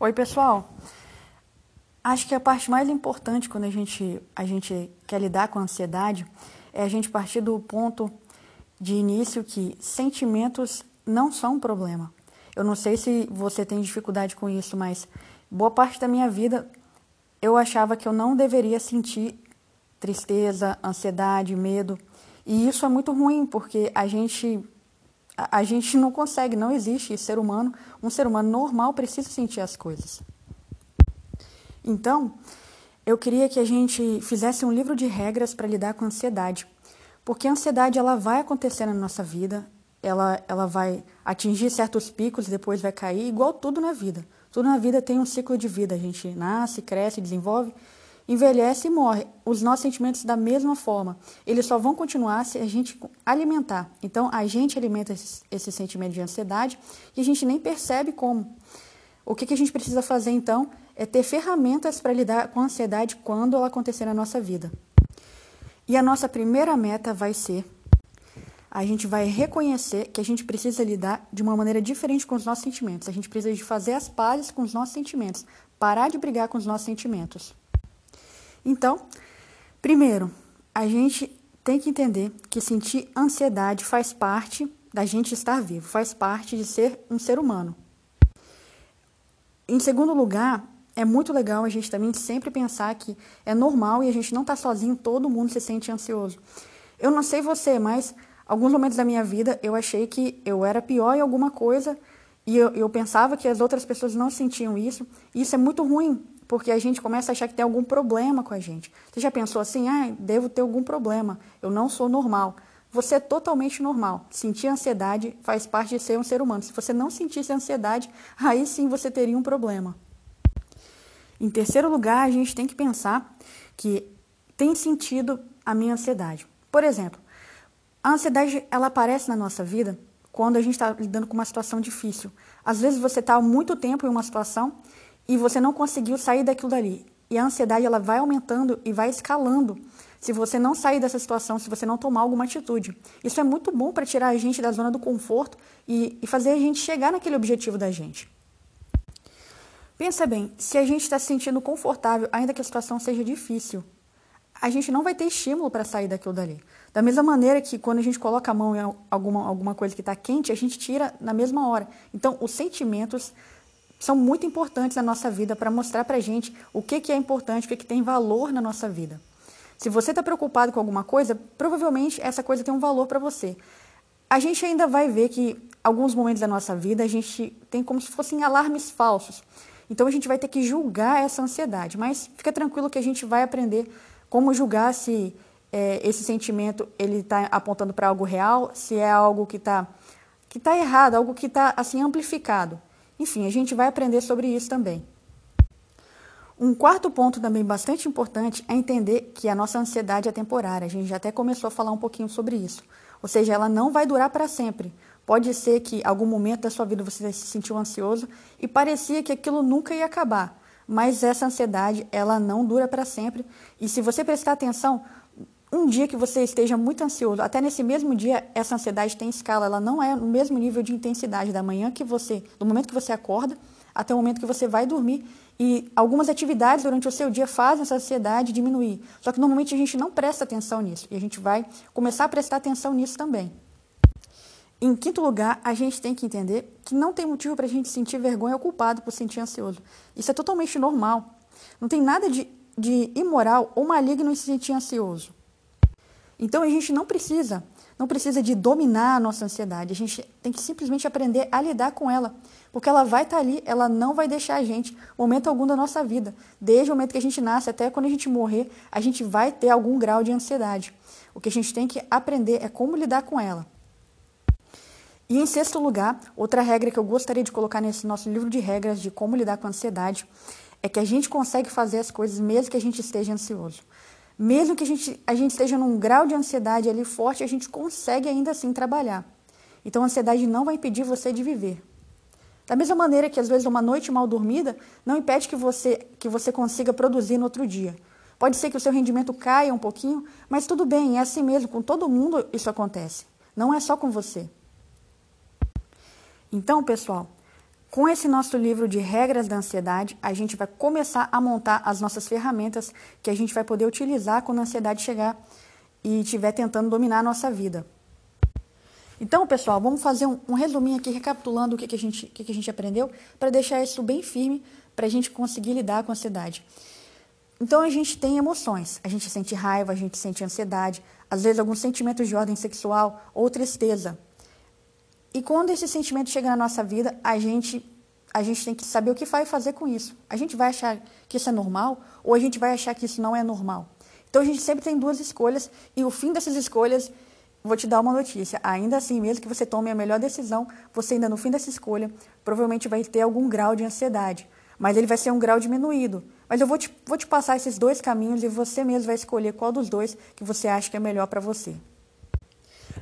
Oi, pessoal. Acho que a parte mais importante quando a gente, a gente quer lidar com a ansiedade é a gente partir do ponto de início que sentimentos não são um problema. Eu não sei se você tem dificuldade com isso, mas boa parte da minha vida eu achava que eu não deveria sentir tristeza, ansiedade, medo. E isso é muito ruim, porque a gente a, a gente não consegue, não existe ser humano, um ser humano normal precisa sentir as coisas. Então, eu queria que a gente fizesse um livro de regras para lidar com a ansiedade, porque a ansiedade ela vai acontecer na nossa vida, ela, ela vai atingir certos picos e depois vai cair, igual tudo na vida. Tudo na vida tem um ciclo de vida. A gente nasce, cresce, desenvolve, envelhece e morre. Os nossos sentimentos da mesma forma. Eles só vão continuar se a gente alimentar. Então, a gente alimenta esse, esse sentimento de ansiedade e a gente nem percebe como. O que, que a gente precisa fazer, então, é ter ferramentas para lidar com a ansiedade quando ela acontecer na nossa vida. E a nossa primeira meta vai ser a gente vai reconhecer que a gente precisa lidar de uma maneira diferente com os nossos sentimentos. A gente precisa de fazer as pazes com os nossos sentimentos, parar de brigar com os nossos sentimentos. Então, primeiro, a gente tem que entender que sentir ansiedade faz parte da gente estar vivo, faz parte de ser um ser humano. Em segundo lugar, é muito legal a gente também sempre pensar que é normal e a gente não está sozinho, todo mundo se sente ansioso. Eu não sei você, mas alguns momentos da minha vida eu achei que eu era pior em alguma coisa e eu, eu pensava que as outras pessoas não sentiam isso. E isso é muito ruim, porque a gente começa a achar que tem algum problema com a gente. Você já pensou assim, ah, devo ter algum problema, eu não sou normal. Você é totalmente normal. Sentir ansiedade faz parte de ser um ser humano. Se você não sentisse ansiedade, aí sim você teria um problema. Em terceiro lugar, a gente tem que pensar que tem sentido a minha ansiedade. Por exemplo, a ansiedade ela aparece na nossa vida quando a gente está lidando com uma situação difícil. Às vezes você está há muito tempo em uma situação e você não conseguiu sair daquilo dali. E a ansiedade ela vai aumentando e vai escalando se você não sair dessa situação, se você não tomar alguma atitude. Isso é muito bom para tirar a gente da zona do conforto e, e fazer a gente chegar naquele objetivo da gente. Pensa bem, se a gente está se sentindo confortável, ainda que a situação seja difícil, a gente não vai ter estímulo para sair daquilo dali. Da mesma maneira que quando a gente coloca a mão em alguma, alguma coisa que está quente, a gente tira na mesma hora. Então, os sentimentos são muito importantes na nossa vida para mostrar para a gente o que, que é importante, o que, que tem valor na nossa vida. Se você está preocupado com alguma coisa, provavelmente essa coisa tem um valor para você. A gente ainda vai ver que alguns momentos da nossa vida a gente tem como se fossem alarmes falsos. Então a gente vai ter que julgar essa ansiedade, mas fica tranquilo que a gente vai aprender como julgar se é, esse sentimento ele está apontando para algo real, se é algo que está que tá errado, algo que está assim amplificado. Enfim, a gente vai aprender sobre isso também. Um quarto ponto também bastante importante é entender que a nossa ansiedade é temporária. A gente já até começou a falar um pouquinho sobre isso. Ou seja, ela não vai durar para sempre. Pode ser que algum momento da sua vida você se sentiu ansioso e parecia que aquilo nunca ia acabar. Mas essa ansiedade, ela não dura para sempre. E se você prestar atenção, um dia que você esteja muito ansioso, até nesse mesmo dia, essa ansiedade tem escala, ela não é no mesmo nível de intensidade da manhã que você, do momento que você acorda até o momento que você vai dormir. E algumas atividades durante o seu dia fazem essa ansiedade diminuir. Só que normalmente a gente não presta atenção nisso. E a gente vai começar a prestar atenção nisso também. Em quinto lugar, a gente tem que entender que não tem motivo para a gente sentir vergonha ou culpado por sentir ansioso. Isso é totalmente normal. Não tem nada de, de imoral ou maligno em se sentir ansioso. Então a gente não precisa, não precisa de dominar a nossa ansiedade. A gente tem que simplesmente aprender a lidar com ela, porque ela vai estar ali, ela não vai deixar a gente momento algum da nossa vida. Desde o momento que a gente nasce até quando a gente morrer, a gente vai ter algum grau de ansiedade. O que a gente tem que aprender é como lidar com ela. E em sexto lugar, outra regra que eu gostaria de colocar nesse nosso livro de regras de como lidar com a ansiedade é que a gente consegue fazer as coisas mesmo que a gente esteja ansioso. Mesmo que a gente, a gente esteja num grau de ansiedade ali forte, a gente consegue ainda assim trabalhar. Então a ansiedade não vai impedir você de viver. Da mesma maneira que às vezes uma noite mal dormida não impede que você, que você consiga produzir no outro dia. Pode ser que o seu rendimento caia um pouquinho, mas tudo bem, é assim mesmo, com todo mundo isso acontece. Não é só com você. Então, pessoal, Com esse nosso livro de regras da ansiedade, a gente vai começar a montar as nossas ferramentas que a gente vai poder utilizar quando a ansiedade chegar e estiver tentando dominar a nossa vida. Então, pessoal, vamos fazer um, um resuminho aqui, recapitulando o que, que, a, gente, que, que a gente aprendeu, para deixar isso bem firme, para a gente conseguir lidar com a ansiedade. Então, a gente tem emoções. A gente sente raiva, a gente sente ansiedade, às vezes alguns sentimentos de ordem sexual ou tristeza. E quando esse sentimento chega na nossa vida, a gente, a gente tem que saber o que vai fazer com isso. A gente vai achar que isso é normal ou a gente vai achar que isso não é normal. Então, a gente sempre tem duas escolhas e o fim dessas escolhas vou te dar uma notícia. Ainda assim, mesmo que você tome a melhor decisão, você ainda no fim dessa escolha provavelmente vai ter algum grau de ansiedade. Mas ele vai ser um grau diminuído. Mas eu vou te, vou te passar esses dois caminhos e você mesmo vai escolher qual dos dois que você acha que é melhor para você.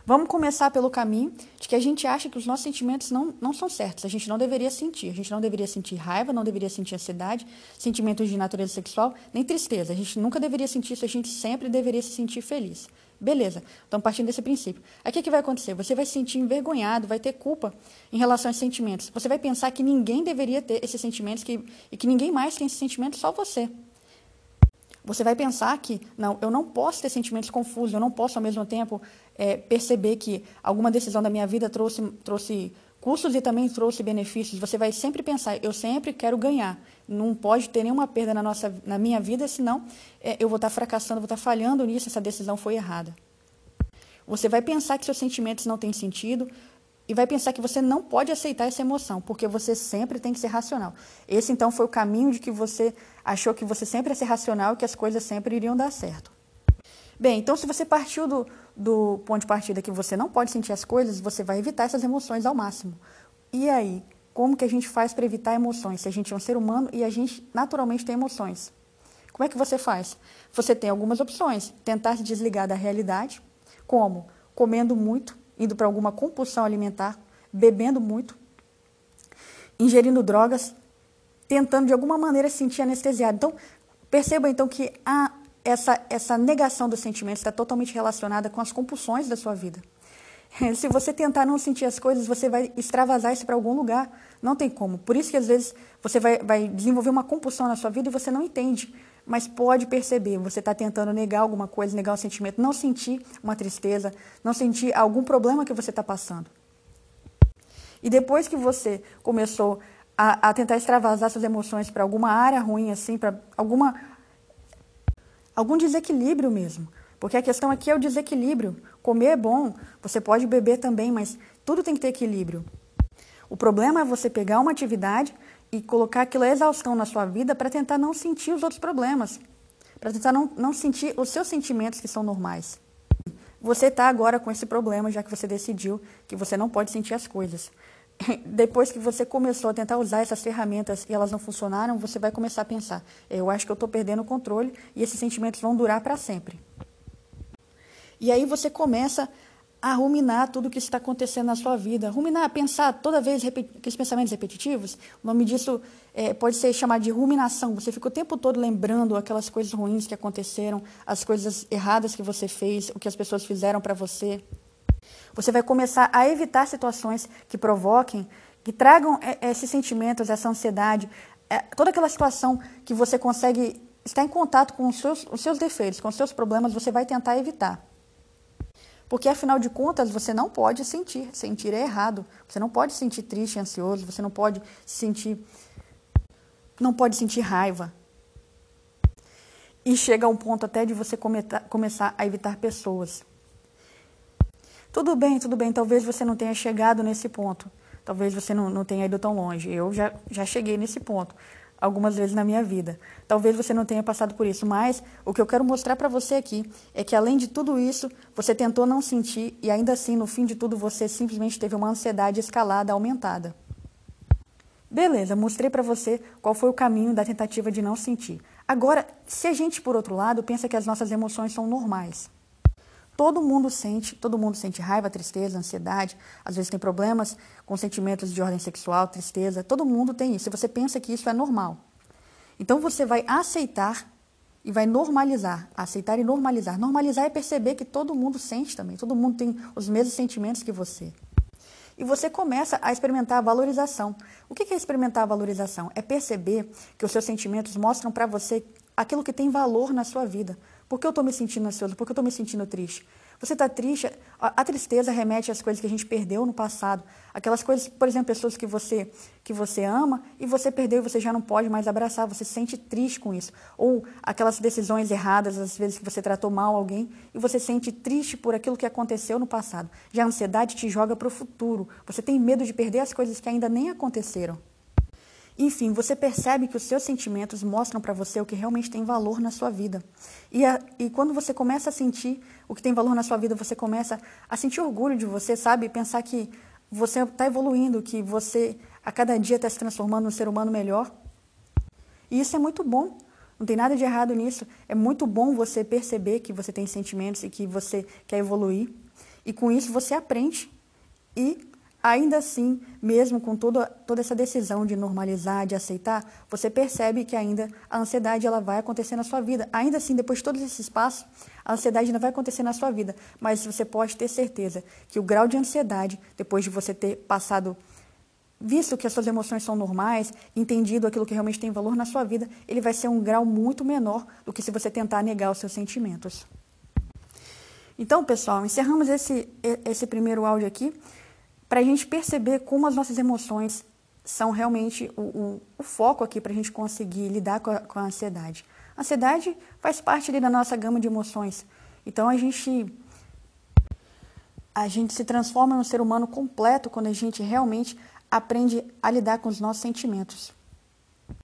Vamos começar pelo caminho de que a gente acha que os nossos sentimentos não, não são certos. A gente não deveria sentir. A gente não deveria sentir raiva, não deveria sentir ansiedade, sentimentos de natureza sexual, nem tristeza. A gente nunca deveria sentir isso, a gente sempre deveria se sentir feliz. Beleza, então partindo desse princípio. Aqui o que vai acontecer? Você vai se sentir envergonhado, vai ter culpa em relação aos sentimentos. Você vai pensar que ninguém deveria ter esses sentimentos que, e que ninguém mais tem esses sentimentos, só você. Você vai pensar que, não, eu não posso ter sentimentos confusos, eu não posso ao mesmo tempo é, perceber que alguma decisão da minha vida trouxe, trouxe custos e também trouxe benefícios. Você vai sempre pensar, eu sempre quero ganhar. Não pode ter nenhuma perda na, nossa, na minha vida, senão é, eu vou estar fracassando, vou estar falhando nisso, essa decisão foi errada. Você vai pensar que seus sentimentos não têm sentido e vai pensar que você não pode aceitar essa emoção, porque você sempre tem que ser racional. Esse então foi o caminho de que você achou que você sempre ia ser racional e que as coisas sempre iriam dar certo. Bem, então se você partiu do, do ponto de partida que você não pode sentir as coisas, você vai evitar essas emoções ao máximo. E aí, como que a gente faz para evitar emoções? Se a gente é um ser humano e a gente naturalmente tem emoções. Como é que você faz? Você tem algumas opções. Tentar se desligar da realidade, como comendo muito, indo para alguma compulsão alimentar, bebendo muito, ingerindo drogas, tentando de alguma maneira se sentir anestesiado. Então, perceba então que a essa, essa negação dos sentimentos está totalmente relacionada com as compulsões da sua vida. Se você tentar não sentir as coisas, você vai extravasar isso para algum lugar. Não tem como. Por isso que às vezes você vai, vai desenvolver uma compulsão na sua vida e você não entende. Mas pode perceber, você está tentando negar alguma coisa, negar um sentimento, não sentir uma tristeza, não sentir algum problema que você está passando. E depois que você começou a, a tentar extravasar suas emoções para alguma área ruim, assim, para alguma algum desequilíbrio mesmo. Porque a questão aqui é o desequilíbrio. Comer é bom, você pode beber também, mas tudo tem que ter equilíbrio. O problema é você pegar uma atividade e colocar aquilo a exaustão na sua vida para tentar não sentir os outros problemas, para tentar não, não sentir os seus sentimentos que são normais. Você está agora com esse problema, já que você decidiu que você não pode sentir as coisas. depois que você começou a tentar usar essas ferramentas e elas não funcionaram, você vai começar a pensar: eu acho que eu estou perdendo o controle e esses sentimentos vão durar para sempre. E aí você começa a ruminar tudo o que está acontecendo na sua vida. Ruminar, pensar toda vez aqueles pensamentos repetitivos. O nome disso é, pode ser chamado de ruminação. Você fica o tempo todo lembrando aquelas coisas ruins que aconteceram, as coisas erradas que você fez, o que as pessoas fizeram para você. Você vai começar a evitar situações que provoquem, que tragam é, esses sentimentos, essa ansiedade, é, toda aquela situação que você consegue estar em contato com os seus, os seus defeitos, com os seus problemas, você vai tentar evitar. Porque, afinal de contas, você não pode sentir. Sentir é errado. Você não pode sentir triste, ansioso, você não pode sentir. Não pode sentir raiva. E chega a um ponto até de você começar a evitar pessoas. Tudo bem, tudo bem, talvez você não tenha chegado nesse ponto. Talvez você não, não tenha ido tão longe. Eu já, já cheguei nesse ponto algumas vezes na minha vida. Talvez você não tenha passado por isso, mas o que eu quero mostrar para você aqui é que além de tudo isso, você tentou não sentir e ainda assim, no fim de tudo, você simplesmente teve uma ansiedade escalada, aumentada. Beleza, mostrei para você qual foi o caminho da tentativa de não sentir. Agora, se a gente, por outro lado, pensa que as nossas emoções são normais, Todo mundo sente, todo mundo sente raiva, tristeza, ansiedade, às vezes tem problemas com sentimentos de ordem sexual, tristeza, todo mundo tem isso. Se você pensa que isso é normal. Então você vai aceitar e vai normalizar, aceitar e normalizar. Normalizar é perceber que todo mundo sente também, todo mundo tem os mesmos sentimentos que você. e você começa a experimentar a valorização. O que é experimentar a valorização? É perceber que os seus sentimentos mostram para você aquilo que tem valor na sua vida. Por que eu estou me sentindo ansioso? Por que eu estou me sentindo triste? Você está triste, a, tristeza remete às coisas que a gente perdeu no passado. Aquelas coisas, por exemplo, pessoas que você, que você ama e você perdeu e você já não pode mais abraçar, você se sente triste com isso. Ou aquelas decisões erradas, às vezes que você tratou mal alguém e você se sente triste por aquilo que aconteceu no passado. Já a ansiedade te joga para o futuro. Você tem medo de perder as coisas que ainda nem aconteceram. Enfim, você percebe que os seus sentimentos mostram para você o que realmente tem valor na sua vida. E, a, e quando você começa a sentir o que tem valor na sua vida, você começa a sentir orgulho de você, sabe? Pensar que você está evoluindo, que você a cada dia está se transformando num ser humano melhor. E isso é muito bom. Não tem nada de errado nisso. É muito bom você perceber que você tem sentimentos e que você quer evoluir. E com isso você aprende e Ainda assim, mesmo com toda, toda essa decisão de normalizar, de aceitar, você percebe que ainda a ansiedade ela vai acontecer na sua vida. Ainda assim, depois de todos esses passos, a ansiedade ainda vai acontecer na sua vida. Mas você pode ter certeza que o grau de ansiedade, depois de você ter passado, visto que as suas emoções são normais, entendido aquilo que realmente tem valor na sua vida, ele vai ser um grau muito menor do que se você tentar negar os seus sentimentos. Então, pessoal, encerramos esse, esse primeiro áudio aqui para a gente perceber como as nossas emoções são realmente o, o, o foco aqui para a gente conseguir lidar com a, com a ansiedade. A ansiedade faz parte ali da nossa gama de emoções. Então a gente a gente se transforma num ser humano completo quando a gente realmente aprende a lidar com os nossos sentimentos.